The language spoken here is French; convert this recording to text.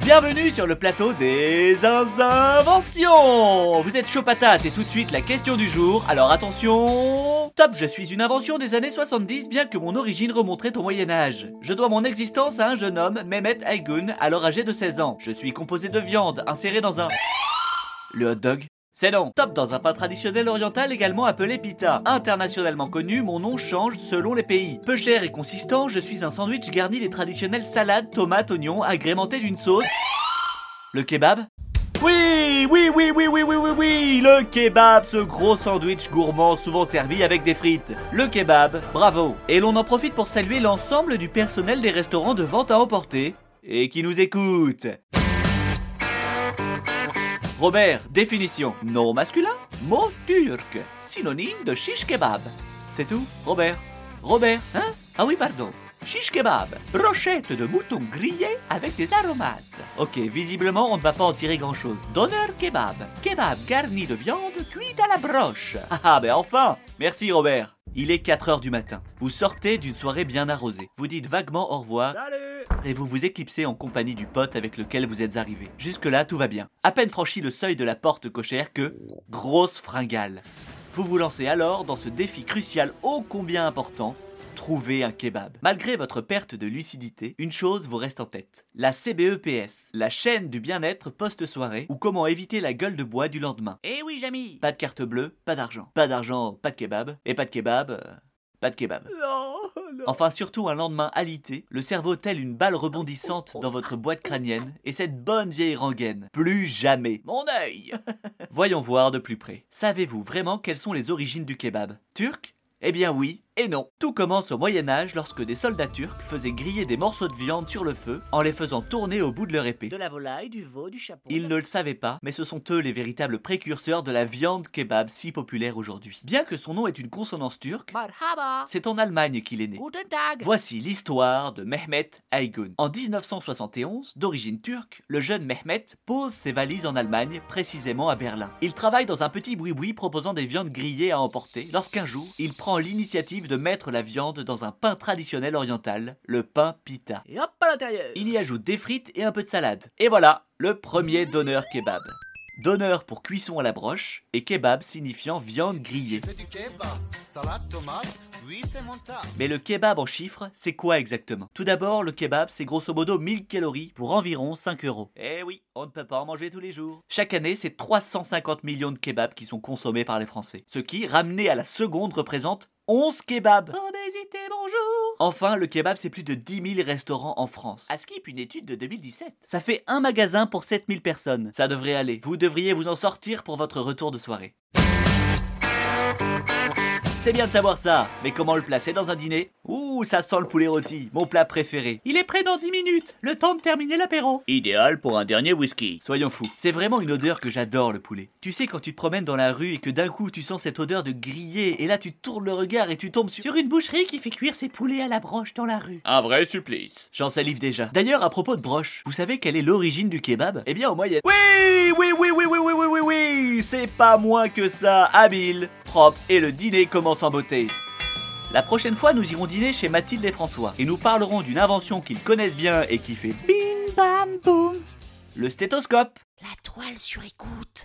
Bienvenue sur le plateau des inventions Vous êtes chaud patate et tout de suite la question du jour, alors attention Top, je suis une invention des années 70 bien que mon origine remonterait au Moyen-Âge. Je dois mon existence à un jeune homme, Mehmet Aygun, alors âgé de 16 ans. Je suis composé de viande, insérée dans un... Le hot dog? C'est non. Top dans un pain traditionnel oriental également appelé pita. Internationalement connu, mon nom change selon les pays. Peu cher et consistant, je suis un sandwich garni des traditionnelles salades, tomates, oignons, agrémenté d'une sauce. Le kebab? Oui, oui, oui, oui, oui, oui, oui, oui, le kebab, ce gros sandwich gourmand souvent servi avec des frites. Le kebab, bravo. Et l'on en profite pour saluer l'ensemble du personnel des restaurants de vente à emporter et qui nous écoute. Robert, définition. Nom masculin, mot turc, synonyme de shish kebab. C'est tout, Robert? Robert, hein? Ah oui, pardon. Shish kebab, brochette de mouton grillé avec des aromates. Ok, visiblement on ne va pas en tirer grand chose. Donneur kebab, kebab garni de viande cuite à la broche. Ah ah, ben enfin Merci Robert. Il est 4h du matin. Vous sortez d'une soirée bien arrosée. Vous dites vaguement au revoir. Et vous vous éclipsez en compagnie du pote avec lequel vous êtes arrivé. Jusque-là, tout va bien. À peine franchi le seuil de la porte cochère que... Grosse fringale. Vous vous lancez alors dans ce défi crucial ô combien important, trouver un kebab. Malgré votre perte de lucidité, une chose vous reste en tête. La CBEPS, la chaîne du bien-être post-soirée ou comment éviter la gueule de bois du lendemain. Eh oui, Jamy. Pas de carte bleue, pas d'argent. Pas d'argent, pas de kebab. Et pas de kebab, euh, pas de kebab. Enfin, surtout un lendemain alité, le cerveau tel une balle rebondissante dans votre boîte crânienne, et cette bonne vieille rengaine. Plus jamais. Mon œil Voyons voir de plus près. Savez-vous vraiment quelles sont les origines du kebab? Turc? Eh bien oui, et non. Tout commence au Moyen Âge lorsque des soldats turcs faisaient griller des morceaux de viande sur le feu en les faisant tourner au bout de leur épée. De la volaille, du veau, du chapeau. Ils ne le savaient pas, mais ce sont eux les véritables précurseurs de la viande kebab si populaire aujourd'hui. Bien que son nom ait une consonance turque, c'est en Allemagne qu'il est né. Guten Tag. Voici l'histoire de Mehmet Aygun. En 1971, d'origine turque, le jeune Mehmet pose ses valises en Allemagne, précisément à Berlin. Il travaille dans un petit boui-boui proposant des viandes grillées à emporter, lorsqu'un jour, il prend l'initiative de mettre la viande dans un pain traditionnel oriental, le pain pita. Et hop à l'intérieur. Il y ajoute des frites et un peu de salade. Et voilà, le premier donneur kebab. Donneur pour cuisson à la broche et kebab signifiant viande grillée. fais du kebab, salade, tomate, oui c'est mon tas. Mais le kebab en chiffres, c'est quoi exactement? Tout d'abord, le kebab, c'est grosso modo 1000 calories pour environ 5 euros. Eh oui, on ne peut pas en manger tous les jours. Chaque année, c'est 350 millions de kebabs qui sont consommés par les Français. Ce qui, ramené à la seconde, représente 11 kebabs. Obésité, bonjour. Enfin, le kebab, c'est plus de 10 000 restaurants en France. À skip une étude de 2017. Ça fait un magasin pour 7000 personnes. Ça devrait aller. Vous devriez vous en sortir pour votre retour de soirée. C'est bien de savoir ça, mais comment le placer dans un dîner? Ouh, ça sent le poulet rôti, mon plat préféré. Il est prêt dans 10 minutes, le temps de terminer l'apéro. Idéal pour un dernier whisky. Soyons fous. C'est vraiment une odeur que j'adore, le poulet. Tu sais, quand tu te promènes dans la rue et que d'un coup tu sens cette odeur de grillé, et là tu tournes le regard et tu tombes sur, Sur une boucherie qui fait cuire ses poulets à la broche dans la rue. un vrai supplice. J'en salive déjà. D'ailleurs, à propos de broche, vous savez quelle est l'origine du kebab? Eh bien, au moyen. Oui, oui, oui, oui, oui, oui, oui, oui, oui. C'est pas moins que ça. Habile, propre, et le dîner commence en beauté. La prochaine fois, nous irons dîner chez Mathilde et François et nous parlerons d'une invention qu'ils connaissent bien et qui fait bim bam boum. Le stéthoscope. La toile sur écoute.